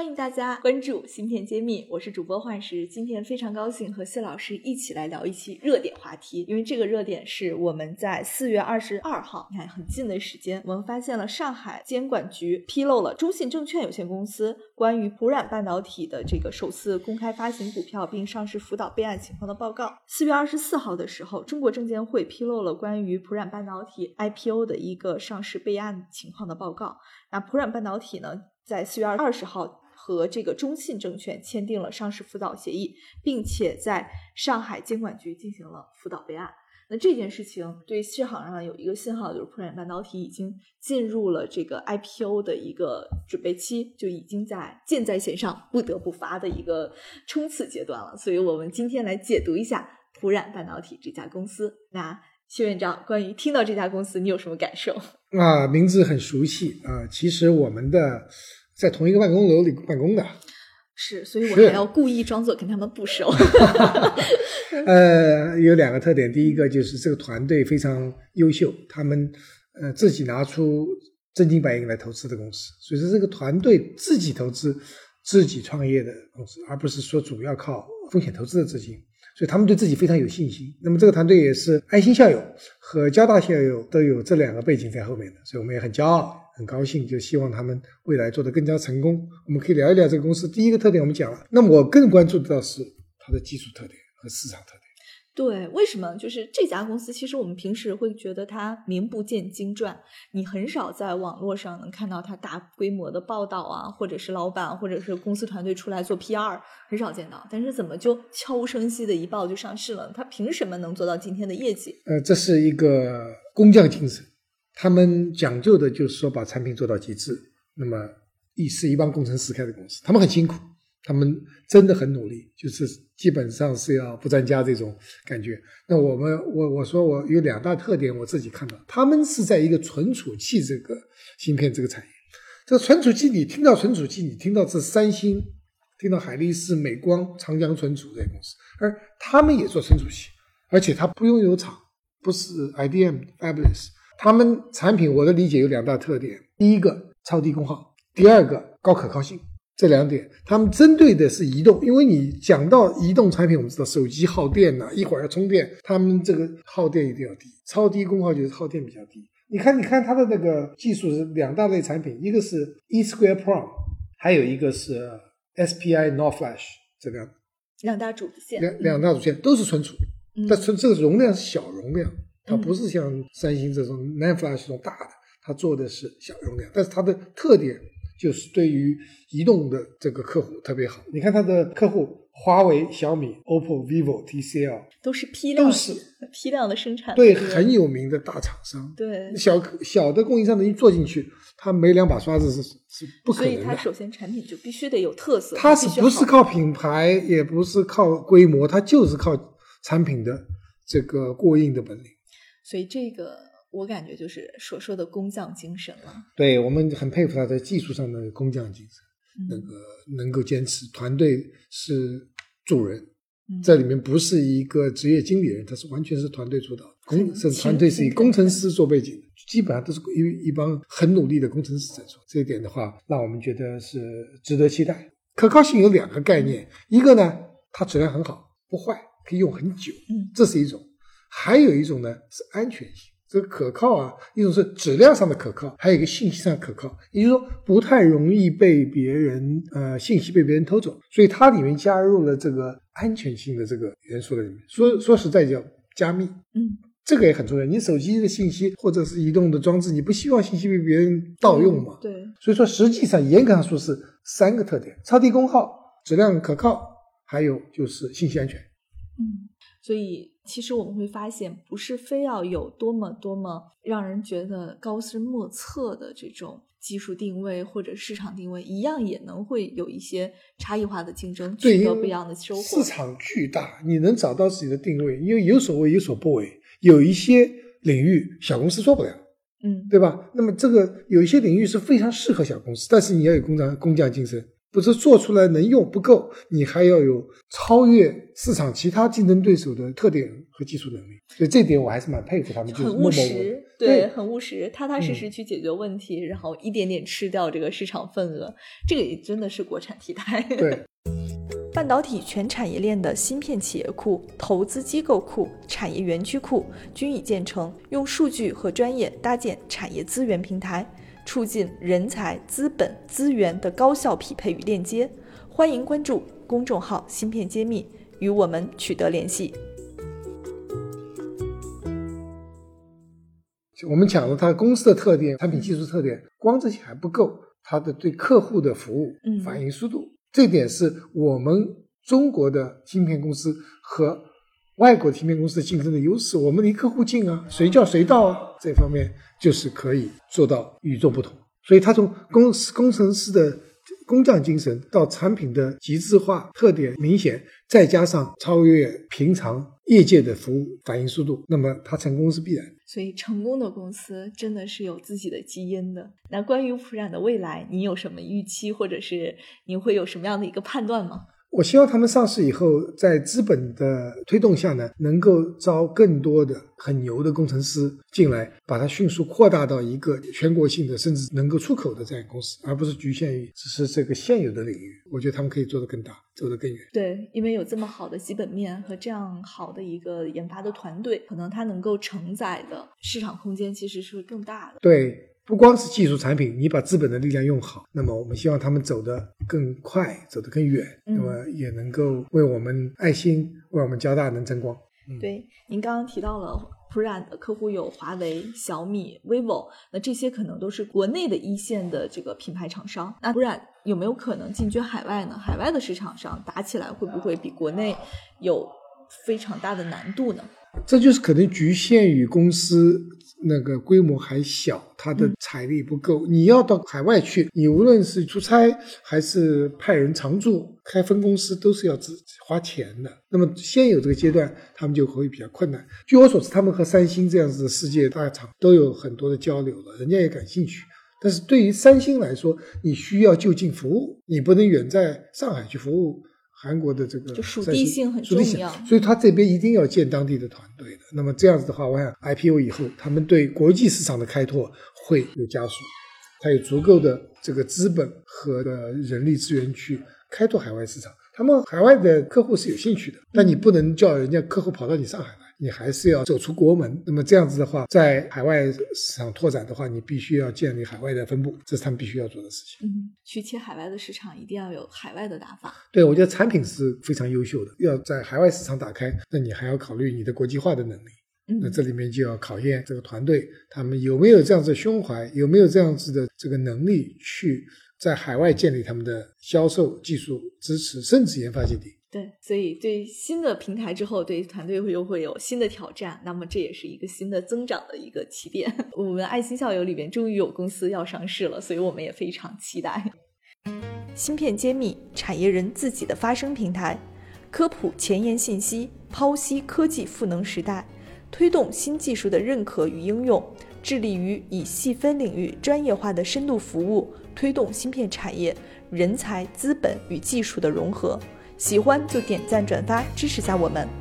欢迎大家关注芯片揭秘，我是主播幻石。今天非常高兴和谢老师一起来聊一期热点话题，因为这个热点是我们在四月二十二号，你看很近的时间，我们发现了上海监管局披露了中信证券有限公司关于普冉半导体的这个首次公开发行股票并上市辅导备案情况的报告。四月二十四号的时候，中国证监会披露了关于普冉半导体 IPO 的一个上市备案情况的报告。那普冉半导体呢？在四月二十号和这个中信证券签订了上市辅导协议，并且在上海监管局进行了辅导备案。那这件事情对市场上有一个信号，就是普冉半导体已经进入了这个 IPO 的一个准备期，就已经在箭在弦上，不得不发的一个冲刺阶段了。所以我们今天来解读一下普冉半导体这家公司。那谢院长，关于听到这家公司，你有什么感受？啊，名字很熟悉啊。其实我们的。在同一个办公楼里办公的，是，所以我还要故意装作跟他们不熟。呃，有两个特点，第一个就是这个团队非常优秀，他们呃自己拿出真金白银来投资的公司，所以说这个团队自己投资、自己创业的公司，而不是说主要靠风险投资的资金。所以他们对自己非常有信心。那么这个团队也是爱心校友和交大校友都有这两个背景在后面的，所以我们也很骄傲、很高兴，就希望他们未来做得更加成功。我们可以聊一聊这个公司。第一个特点我们讲了，那么我更关注的是它的技术特点和市场特点。对，为什么就是这家公司？其实我们平时会觉得它名不见经传，你很少在网络上能看到它大规模的报道啊，或者是老板或者是公司团队出来做 PR，很少见到。但是怎么就悄无声息的一报就上市了？它凭什么能做到今天的业绩？呃，这是一个工匠精神，他们讲究的就是说把产品做到极致。那么，一是一帮工程师开的公司，他们很辛苦。他们真的很努力，就是基本上是要不沾家这种感觉。那我们，我我说我有两大特点，我自己看到，他们是在一个存储器这个芯片这个产业。这个存储器，你听到存储器，你听到是三星，听到海力士、美光、长江存储这些公司，而他们也做存储器，而且它不拥有厂，不是 IDM、Fabless。他们产品我的理解有两大特点：第一个超低功耗，第二个高可靠性。这两点，他们针对的是移动，因为你讲到移动产品，我们知道手机耗电呐，一会儿要充电，他们这个耗电一定要低，超低功耗就是耗电比较低。你看，你看它的那个技术是两大类产品，一个是 E Square Pro，还有一个是 SPI NOR Flash，这两两大主线，两两大主线都是存储，但存这个容量是小容量，它不是像三星这种 NAND Flash 这种大的，它做的是小容量，但是它的特点。就是对于移动的这个客户特别好。你看他的客户，华为、小米、OPPO、vivo、TCL 都是批量，都是批量的生产，对很有名的大厂商。对小小的供应商能一做进去，他没两把刷子是是不可能的。所以，他首先产品就必须得有特色。他是不是靠品牌，也不是靠规模，他就是靠产品的这个过硬的本领。所以这个。我感觉就是所说的工匠精神了。对我们很佩服他在技术上的工匠精神，那个能够坚持。团队是主人，这里面不是一个职业经理人，他是完全是团队主导。工是团队是以工程师做背景的，基本上都是一一帮很努力的工程师在做。这一点的话，让我们觉得是值得期待。可靠性有两个概念，一个呢，它质量很好，不坏，可以用很久，嗯，这是一种；还有一种呢是安全性。这个可靠啊，一种是质量上的可靠，还有一个信息上可靠，也就是说不太容易被别人呃信息被别人偷走，所以它里面加入了这个安全性的这个元素在里面。说说实在叫加密，嗯，这个也很重要。你手机的信息或者是移动的装置，你不希望信息被别人盗用嘛？对。所以说实际上严格上说是三个特点：超低功耗、质量可靠，还有就是信息安全。嗯，所以。其实我们会发现，不是非要有多么多么让人觉得高深莫测的这种技术定位或者市场定位，一样也能会有一些差异化的竞争，取得不一样的收获。市场巨大，你能找到自己的定位，因为有所为有所不为。有一些领域小公司做不了，嗯，对吧？那么这个有一些领域是非常适合小公司，但是你要有工匠工匠精神，不是做出来能用不够，你还要有超越市场其他竞争对手的特点和技术能力。所以这点我还是蛮佩服他们，就是很务实，对对，很务实，踏踏实实去解决问题，然后一点点吃掉这个市场份额，这个也真的是国产替代。对。半导体全产业链的芯片企业库、投资机构库、产业园区库均已建成，用数据和专业搭建产业资源平台，促进人才、资本、资源的高效匹配与链接。欢迎关注公众号“芯片揭秘”，与我们取得联系。我们讲了它公司的特点、产品技术特点，光这些还不够，它的对客户的服务、嗯反应速度，这点是我们中国的芯片公司和外国芯片公司的竞争的优势。我们离客户近啊，随叫随到啊，这方面就是可以做到与众不同。所以，他从公司工程师的工匠精神到产品的极致化特点明显，再加上超越平常业界的服务反应速度，那么它成功是必然。所以，成功的公司真的是有自己的基因的。那关于普冉的未来，你有什么预期，或者是你会有什么样的一个判断吗？我希望他们上市以后，在资本的推动下呢，能够招更多的很牛的工程师进来，把它迅速扩大到一个全国性的，甚至能够出口的这样公司，而不是局限于只是这个现有的领域。我觉得他们可以做得更大，走得更远。对，因为有这么好的基本面和这样好的一个研发的团队，可能它能够承载的市场空间其实是更大的。对，不光是技术产品，你把资本的力量用好，那么我们希望他们走得更快，走得更远，嗯那么也能够为我们爱心，为我们交大能争光。对，您刚刚提到了普冉的客户有华为、小米、vivo，那这些可能都是国内的一线的这个品牌厂商。那普冉有没有可能进军海外呢？海外的市场上打起来会不会比国内有非常大的难度呢？这就是可能局限于公司那个规模还小，它的财力不够。你要到海外去，你无论是出差还是派人常驻、开分公司，都是要自花钱的。那么现有这个阶段，他们就会比较困难。据我所知，他们和三星这样子的世界大厂都有很多的交流了，人家也感兴趣。但是对于三星来说，你需要就近服务，你不能远在上海去服务韩国的这个就属地性很重要所以他这边一定要建当地的团队的。那么这样子的话，我想 IPO 以后，他们对国际市场的开拓会有加速，他有足够的这个资本和呃人力资源去开拓海外市场。他们海外的客户是有兴趣的，但你不能叫人家客户跑到你上海来，你还是要走出国门。那么这样子的话，在海外市场拓展的话，你必须要建立海外的分部，这是他们必须要做的事情。嗯，去切海外的市场一定要有海外的打法。对，我觉得产品是非常优秀的，要在海外市场打开，那你还要考虑你的国际化的能力。那嗯，这里面就要考验这个团队，他们有没有这样子的胸怀，有没有这样子的这个能力，去在海外建立他们的销售、技术支持，甚至研发基地。对，所以对新的平台之后，对团队会又会有新的挑战，那么这也是一个新的增长的一个起点。我们爱心校友里边终于有公司要上市了，所以我们也非常期待。芯片揭秘，产业人自己的发声平台，科普前沿信息，剖析科技赋能时代，推动新技术的认可与应用，致力于以细分领域专业化的深度服务，推动芯片产业人才、资本与技术的融合。喜欢就点赞转发支持下我们。